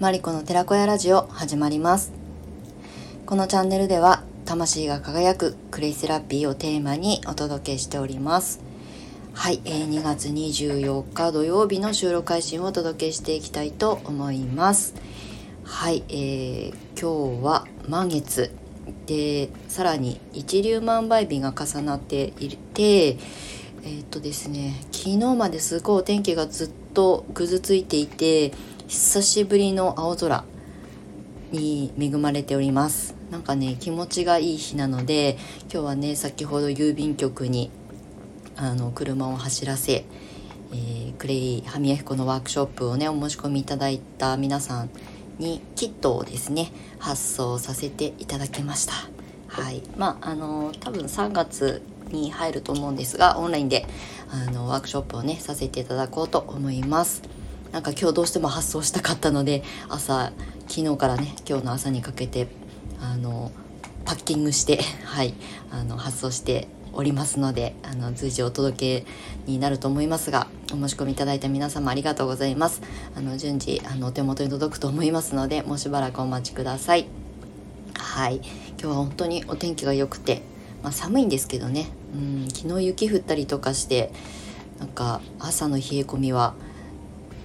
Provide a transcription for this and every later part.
マリコの寺子屋ラジオ始まります。このチャンネルでは魂が輝くクレイセラピーをテーマにお届けしております。はい、えー、2月24日土曜日の収録配信をお届けしていきたいと思います。はい、えー、今日は満月。でさらに一粒万倍日が重なっていてえー、っとですね昨日まですごいお天気がずっとぐずついていて久しぶりの青空に恵まれております。なんかね気持ちがいい日なので今日はね先ほど郵便局にあの車を走らせ、えー、クレイハミヤヒコのワークショップをねお申し込みいただいた皆さんにキットをですね発送させていただきました。はい。まああの多分3月に入ると思うんですがオンラインであのワークショップをねさせていただこうと思います。なんか今日どうしても発送したかったので朝昨日からね今日の朝にかけてあのパッキングして はいあの発送しておりますのであの随時お届けになると思いますがお申し込みいただいた皆様ありがとうございます。あの順次あのお手元に届くと思いますのでもうしばらくお待ちください。はい。今日は本当にお天気が良くて、まあ、寒いんですけどね。うん昨日雪降ったりとかしてなんか朝の冷え込みは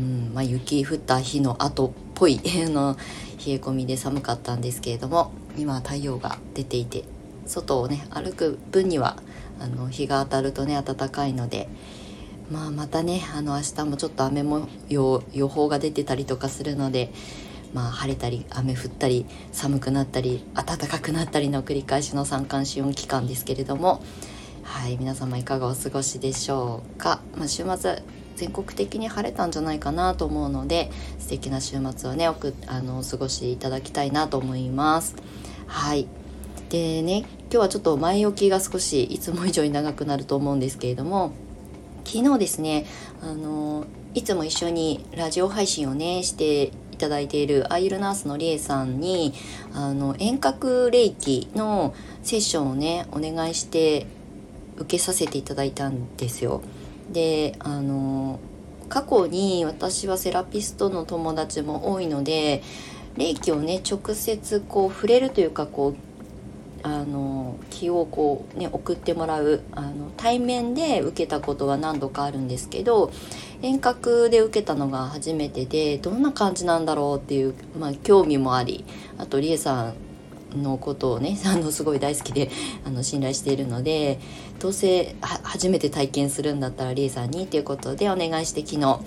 うんまあ、雪降った日の後っぽい の冷え込みで寒かったんですけれども今は太陽が出ていて外をね歩く分にはあの日が当たるとね暖かいので、まあ、またねあの明日もちょっと雨も予報が出てたりとかするので、まあ、晴れたり雨降ったり寒くなったり暖かくなったりの繰り返しの三寒四温期間ですけれどもはい皆様いかがお過ごしでしょうか、まあ、週末全国的に晴れたんじゃないかなと思うので素敵な週末をねおくあの過ごしいただきたいなと思いますはいでね今日はちょっと前置きが少しいつも以上に長くなると思うんですけれども昨日ですねあのいつも一緒にラジオ配信をねしていただいているアイルナースのりえさんにあの遠隔霊気のセッションをねお願いして受けさせていただいたんですよ。であの過去に私はセラピストの友達も多いので霊気をね直接こう触れるというかこうあの気をこうね送ってもらうあの対面で受けたことは何度かあるんですけど遠隔で受けたのが初めてでどんな感じなんだろうっていう、まあ、興味もありあとりえさんのことをね あのすごい大好きで あの信頼しているのでどうせ初めて体験するんだったらリエさんにっていうことでお願いして昨日、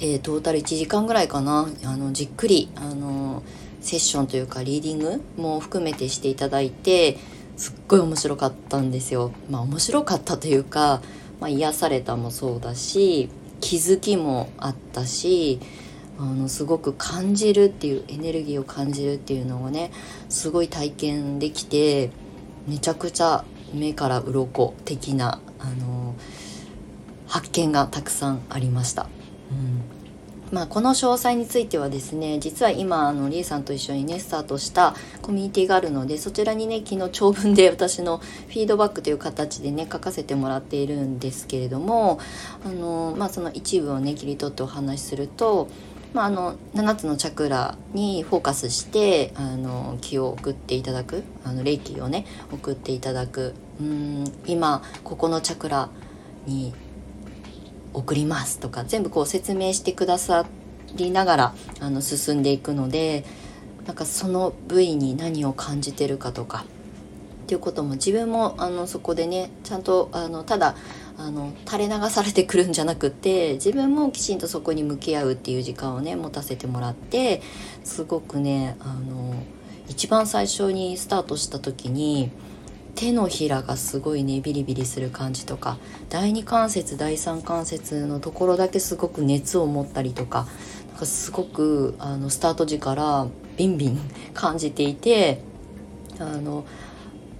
えー、トータル1時間ぐらいかなあのじっくりあのセッションというかリーディングも含めてしていただいてすっごい面白かったんですよ。まあ面白かったというか、まあ、癒されたもそうだし気づきもあったしあのすごく感じるっていうエネルギーを感じるっていうのをねすごい体験できてめちゃくちゃ目から鱗的なあの発見がたくさんありました。うんまあ、この詳細についてはですね実は今あのリエさんと一緒にねスタートしたコミュニティがあるのでそちらにね昨日長文で 私のフィードバックという形でね書かせてもらっているんですけれどもあの、まあ、その一部をね切り取ってお話しするとまあ、あの7つのチャクラにフォーカスしてあの気を送っていただく。あの霊気をね送っていただく。うん今ここのチャクラに送りますとか全部こう説明してくださりながらあの進んでいくのでなんかその部位に何を感じてるかとかっていうことも自分もあのそこでねちゃんとあのただあの垂れ流されてくるんじゃなくて自分もきちんとそこに向き合うっていう時間をね持たせてもらってすごくねあの一番最初にスタートした時に手のひらがすごいねビリビリする感じとか第二関節第三関節のところだけすごく熱を持ったりとかなんかすごくあのスタート時からビンビン感じていてあの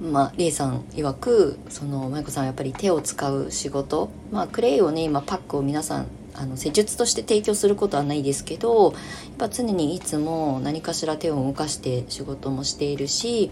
まあ、リエさん曰くその舞子さんやっぱり手を使う仕事、まあ、クレイをね今パックを皆さんあの施術として提供することはないですけどやっぱ常にいつも何かしら手を動かして仕事もしているし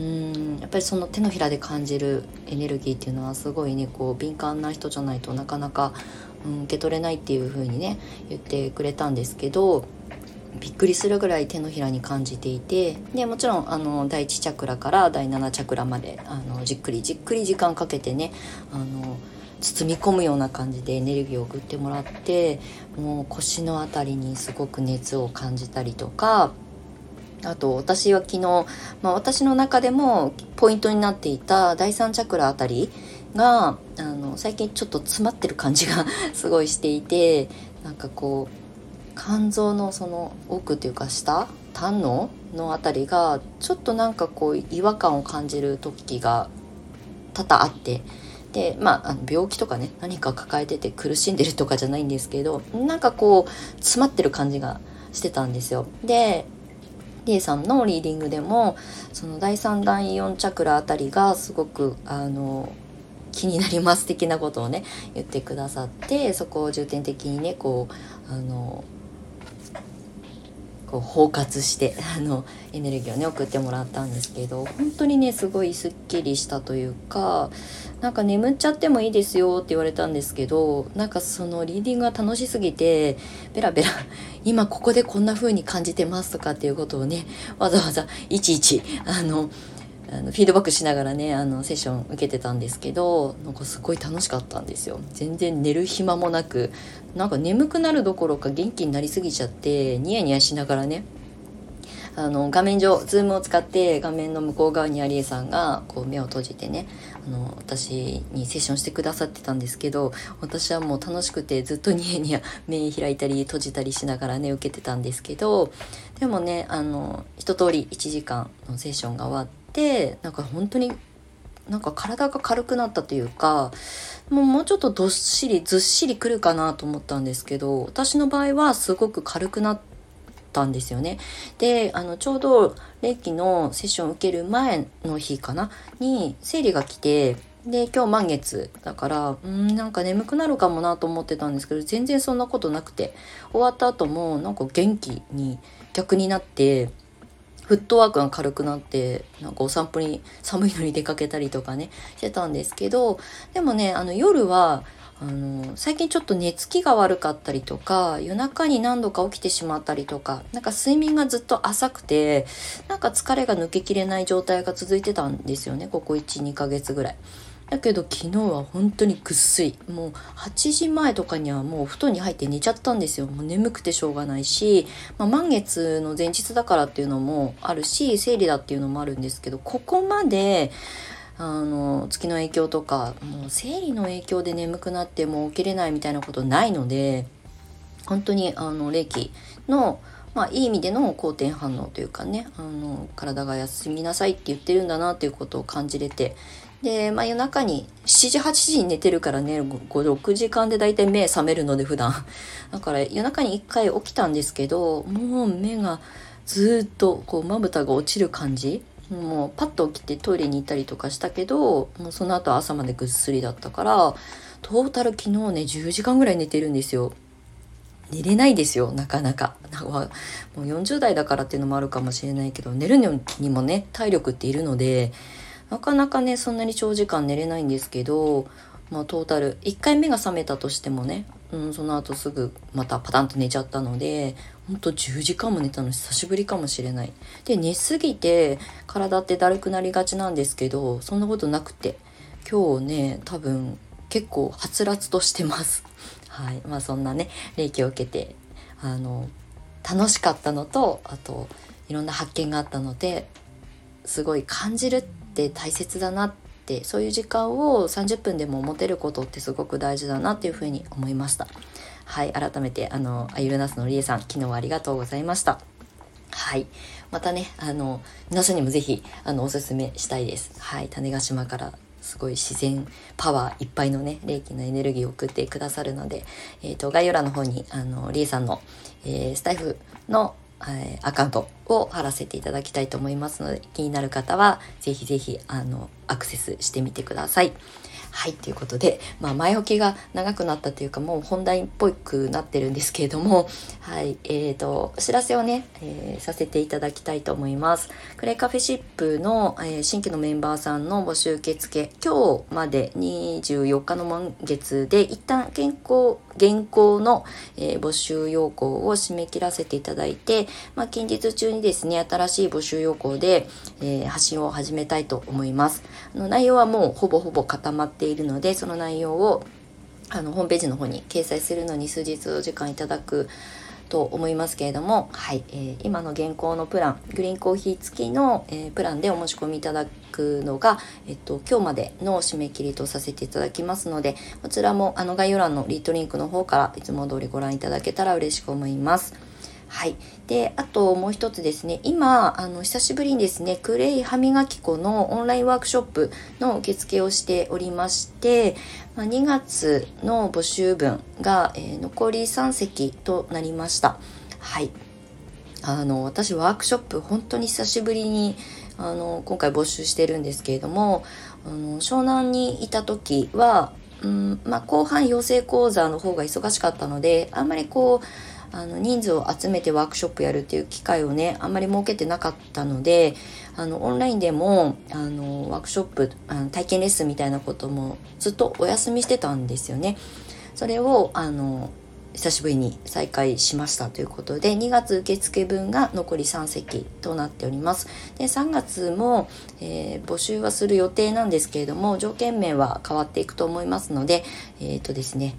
うんやっぱりその手のひらで感じるエネルギーっていうのはすごいねこう敏感な人じゃないとなかなか、うん、受け取れないっていう風にね言ってくれたんですけどびっくりするぐらい手のひらに感じていてでもちろんあの第1チャクラから第7チャクラまであのじっくりじっくり時間かけてねあの包み込むような感じでエネルギーを送ってもらってもう腰の辺りにすごく熱を感じたりとかあと私は昨日、まあ、私の中でもポイントになっていた第3チャクラあたりがあの最近ちょっと詰まってる感じが すごいしていてなんかこう肝臓のその奥っていうか下胆ののあたりがちょっとなんかこう違和感を感じる時が多々あってでまあ病気とかね何か抱えてて苦しんでるとかじゃないんですけどなんかこう詰まってる感じがしてたんですよ。でリエさんのリーディングでもその第3第4チャクラあたりがすごくあの気になります的なことをね言ってくださってそこを重点的にねこうあのこう包括して あのエネルギーをね送ってもらったんですけど本当にねすごいすっきりしたというかなんか眠っちゃってもいいですよって言われたんですけどなんかそのリーディングが楽しすぎてベラベラ 今ここでこんな風に感じてますとかっていうことをねわざわざいちいちあのあのフィードバックしながらねあのセッション受けてたんですけどなんかすごい楽しかったんですよ。全然寝る暇もなくなんか眠くなるどころか元気になりすぎちゃってニヤニヤしながらねあの画面上ズームを使って画面の向こう側にアリエさんがこう目を閉じてねあの私にセッションしてくださってたんですけど私はもう楽しくてずっとニヤニヤ目開いたり閉じたりしながらね受けてたんですけどでもねあの一通り1時間のセッションが終わってなんか本当になんか体が軽くなったというかもうもうちょっとどっしりずっしりくるかなと思ったんですけど私の場合はすごく軽くなったんですよね。であのちょうど霊気のセッションを受ける前の日かな？に生理が来てで今日満月だからうんなんか眠くなるかもなと思ってたんですけど全然そんなことなくて終わった後もなんか元気に逆になってフットワークが軽くなってなんかお散歩に寒いのに出かけたりとかねしてたんですけどでもねあの夜はあの最近ちょっと寝つきが悪かったりとか夜中に何度か起きてしまったりとかなんか睡眠がずっと浅くてなんか疲れが抜けきれない状態が続いてたんですよねここ12ヶ月ぐらい。だけど昨日は本当にぐっすり。もう8時前とかにはもう布団に入って寝ちゃったんですよ。もう眠くてしょうがないし、まあ、満月の前日だからっていうのもあるし生理だっていうのもあるんですけどここまであの月の影響とかもう生理の影響で眠くなってもう起きれないみたいなことないので本当にあの霊気のまあ、いい意味での好転反応というかねあの体が休みなさいって言ってるんだなっていうことを感じれてで、まあ、夜中に7時8時に寝てるからね56時間で大体目覚めるので普段。だから夜中に1回起きたんですけどもう目がずっとこうまぶたが落ちる感じ。もうパッと起きてトイレに行ったりとかしたけどもうその後朝までぐっすりだったからトータル昨日ね10時間ぐらい寝てるんですよ。寝れないですよなかなか。もう40代だからっていうのもあるかもしれないけど寝るにもね体力っているのでなかなかねそんなに長時間寝れないんですけど、まあ、トータル1回目が覚めたとしてもね、うん、その後すぐまたパタンと寝ちゃったのでほんと10時間も寝たの久しぶりかもしれない。で寝すぎて体ってだるくなりがちなんですけどそんなことなくて今日ね多分結構はつらつとしてます。はいまあ、そんなね霊気を受けてあの楽しかったのとあといろんな発見があったのですごい感じるって大切だなってそういう時間を30分でも持てることってすごく大事だなっていうふうに思いました。はい改めてあのアユルナスのりえさん昨日はありがとうございました。はい。またねあの皆さんにも是非あのおすすめしたいです。はい種子島からすごい自然パワーいっぱいのね霊気のエネルギーを送ってくださるので、えーと、概要欄の方にあのリエさんの、えー、スタイフのえアカウントを貼らせていただきたいと思いますので気になる方は是非是非あのアクセスしてみてください。はいということで、まあ、前置きが長くなったというかもう本題っぽくなってるんですけれどもはいえーと、お知らせをね、えー、させていただきたいと思いますクレイカフェシップの、えー、新規のメンバーさんの募集受付今日まで24日の満月で一旦健康現行の、えー、募集要項を締め切らせていただいて、まあ、近日中にですね、新しい募集要項で、えー、発信を始めたいと思います。あの内容はもうほぼほぼ固まっているので、その内容をあのホームページの方に掲載するのに数日お時間いただくと思いますけれども、はいえー、今の現行のプラングリーンコーヒー付きの、えー、プランでお申し込みいただくのが、えっと、今日までの締め切りとさせていただきますのでこちらもあの概要欄のリートリンクの方からいつも通りご覧いただけたら嬉しく思います。はい。で、あともう一つですね、今、あの、久しぶりにですね、クレイ歯磨き粉のオンラインワークショップの受付をしておりまして、まあ、2月の募集分が、えー、残り3席となりました。はい。あの、私ワークショップ本当に久しぶりにあの今回募集してるんですけれどもあの湘南にいた時は、うんまあ、後半養成講座の方が忙しかったのであんまりこうあの人数を集めてワークショップやるっていう機会をねあんまり設けてなかったのであのオンラインでもあのワークショップあの体験レッスンみたいなこともずっとお休みしてたんですよね。それをあの久しぶりに再開しましたということで2月受付分が残り3席となっておりますで3月も、えー、募集はする予定なんですけれども条件面は変わっていくと思いますのでえっ、ー、とですね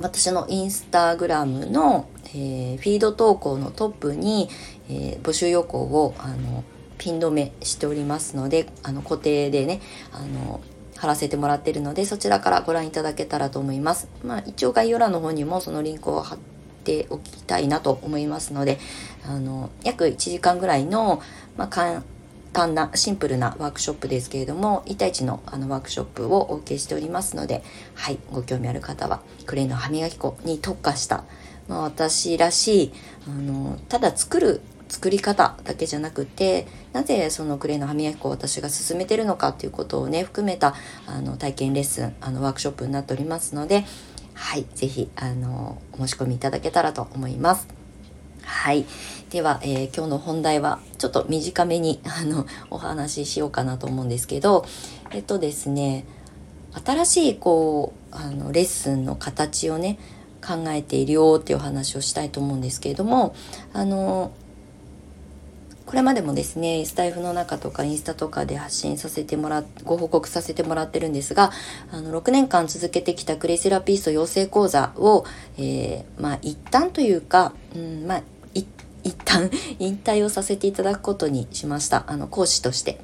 私のインスタグラムの、えー、フィード投稿のトップに、えー、募集要項をあのピン止めしておりますのであの固定でねあの貼らせてもらってるのでそちらからご覧いただけたらと思います。まあ、一応概要欄の方にもそのリンクを貼っておきたいなと思いますのであの約1時間ぐらいの、まあ、簡なシンプルなワークショップですけれども1対1のあのワークショップをお受けしておりますのではいご興味ある方はクレイの歯磨き粉に特化した、まあ、私らしいあのただ作る作り方だけじゃなくてなぜそのクレイの歯磨き粉を私が勧めてるのかっていうことをね含めたあの体験レッスンあのワークショップになっておりますのではい是非あのお申し込みいただけたらと思います。はい。では、えー、今日の本題はちょっと短めに あのお話ししようかなと思うんですけど、えっとですね、新しいこうあのレッスンの形をね考えているよっていうお話をしたいと思うんですけれども、あのこれまでもですねスタイフの中とかインスタとかで発信させてもらっご報告させてもらってるんですがあの6年間続けてきたクレイセラピスト養成講座を、えー、まあ一旦というか、うんまあ、一旦 引退をさせていただくことにしましたあの講師として。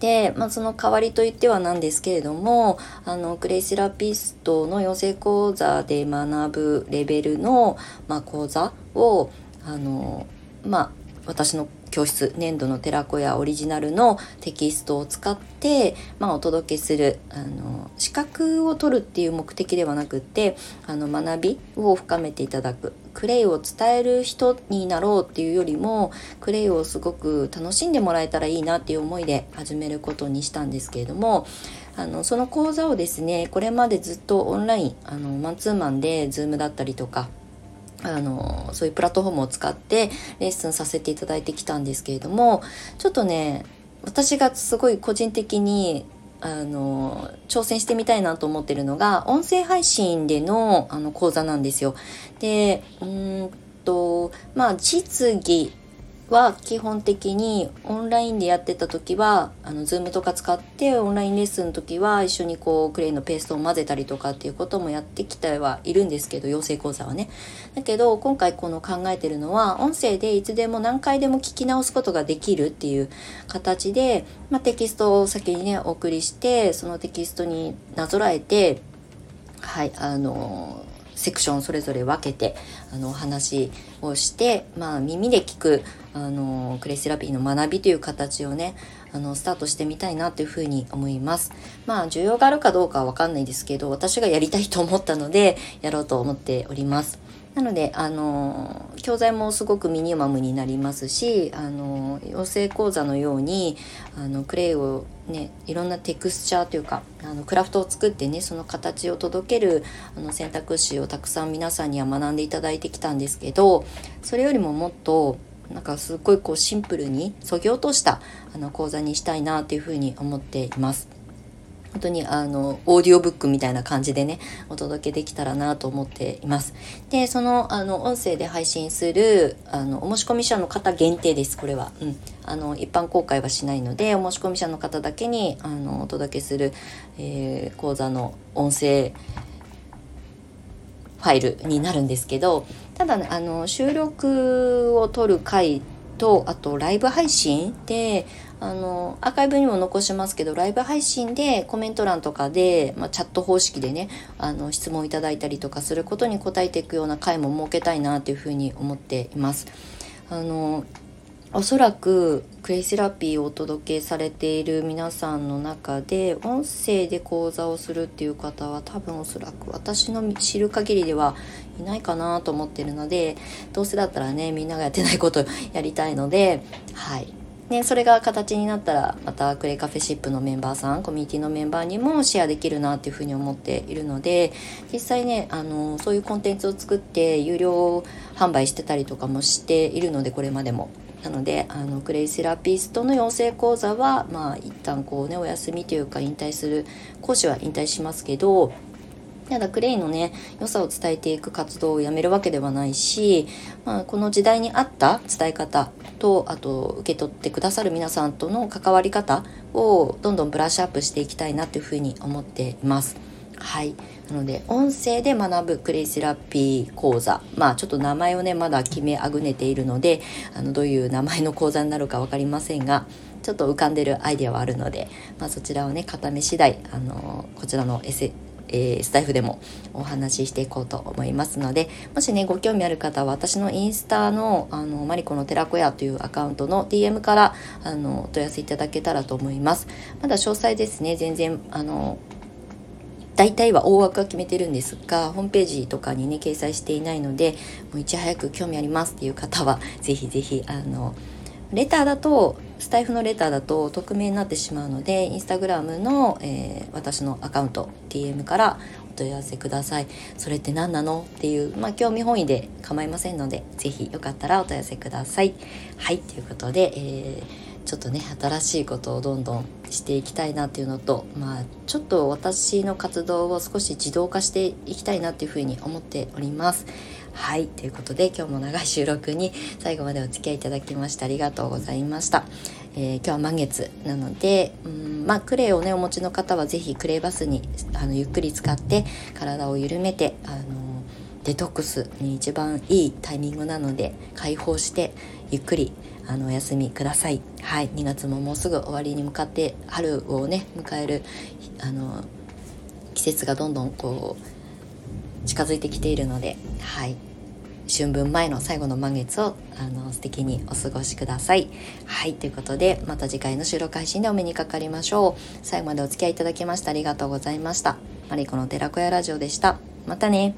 で、まあ、その代わりといってはなんですけれどもあのクレイセラピストの養成講座で学ぶレベルの、まあ、講座をあのまあ私の教室粘土の寺子屋オリジナルのテキストを使って、まあ、お届けするあの資格を取るっていう目的ではなくってあの学びを深めていただくクレイを伝える人になろうっていうよりもクレイをすごく楽しんでもらえたらいいなっていう思いで始めることにしたんですけれどもあのその講座をですねこれまでずっとオンラインあのマンツーマンで Zoom だったりとかあのそういうプラットフォームを使ってレッスンさせていただいてきたんですけれどもちょっとね私がすごい個人的にあの挑戦してみたいなと思ってるのが音声配信でのあの講座なんですよ。でうんとまあ実技は基本的にオンラインでやってた時はあの Zoom とか使ってオンラインレッスンの時は一緒にこうクレイのペーストを混ぜたりとかっていうこともやってきてはいるんですけど養成講座はね。だけど今回この考えてるのは音声でいつでも何回でも聞き直すことができるっていう形で、まあ、テキストを先にねお送りしてそのテキストになぞらえてはいあのセクションそれぞれ分けてあのお話をして、まあ、耳で聞くあのクレイセラピーの学びという形をねあのスタートしてみたいなというふうに思います。まあ需要があるかどうかは分かんないですけど私がやりたいと思ったのでやろうと思っております。なのであの教材もすごくミニマムになりますしあの養成講座のようにあのクレイをねいろんなテクスチャーというかあのクラフトを作ってねその形を届けるあの選択肢をたくさん皆さんには学んでいただいてきたんですけどそれよりももっとなんかすっごいこうシンプルにそぎ落としたあの講座にしたいなっていうふうに思っています。本当にあのオーディオブックみたいな感じでねお届けできたらなと思っています。でそのあの音声で配信するあのお申し込み者の方限定ですこれは、うん、あの一般公開はしないのでお申し込み者の方だけにあのお届けする、えー、講座の音声ファイルになるんですけどただ、ね、あの収録を取る回とあとライブ配信であのアーカイブにも残しますけどライブ配信でコメント欄とかで、まあ、チャット方式でねあの質問いただいたりとかすることに答えていくような回も設けたいなというふうに思っています。あのおそらくクレイセラピーをお届けされている皆さんの中で音声で講座をするっていう方は多分おそらく私の知る限りではいないかなと思ってるのでどうせだったらねみんながやってないことをやりたいのではいね、それが形になったらまたクレイカフェシップのメンバーさんコミュニティのメンバーにもシェアできるなっていうふうに思っているので実際ねあのそういうコンテンツを作って有料販売してたりとかもしているのでこれまでも。なのであのクレイセラピストの養成講座はまあ一旦こうねお休みというか引退する講師は引退しますけどただクレイのね良さを伝えていく活動をやめるわけではないし、まあ、この時代に合った伝え方とあと受け取ってくださる皆さんとの関わり方をどんどんブラッシュアップしていきたいなというふうに思っています。はいなので音声で学ぶクレイセラピー講座まあちょっと名前をねまだ決めあぐねているのであのどういう名前の講座になるか分かりませんがちょっと浮かんでるアイデアはあるので、まあ、そちらをね固め次第あのこちらのエセえー、スタイフでもお話ししていこうと思いますのでもしねご興味ある方は私のインスタのあのマリコの寺子屋というアカウントの DM からあのお問い合わせいただけたらと思います。まだ詳細ですね。全然あの大体は大枠は決めてるんですがホームページとかにね掲載していないのでもういち早く興味ありますっていう方は是非是非あのレターだとスタイフのレターだと匿名になってしまうのでインスタグラムの、えー、私のアカウント DM からお問い合わせください。それって何なの？っていう、まあ、興味本位で構いませんので是非よかったらお問い合わせください。はいということで、えーちょっとね新しいことをどんどんしていきたいなっていうのとまあちょっと私の活動を少し自動化していきたいなっていうふうに思っております。はいということで今日も長い収録に最後までお付き合いいただきましてありがとうございました。えー、今日は満月なのでうんまあクレイをねお持ちの方は是非クレイバスにあのゆっくり使って体を緩めてあのデトックスに一番いいタイミングなので解放してゆっくりあのお休みくださいはい2月ももうすぐ終わりに向かって春をね迎えるあの季節がどんどんこう近づいてきているのではい春分前の最後の満月をあの素敵にお過ごしください。はい、ということでまた次回の収録配信でお目にかかりましょう。最後までお付き合いいただきましてありがとうございました。マリコの寺子屋ラジオでした。またね。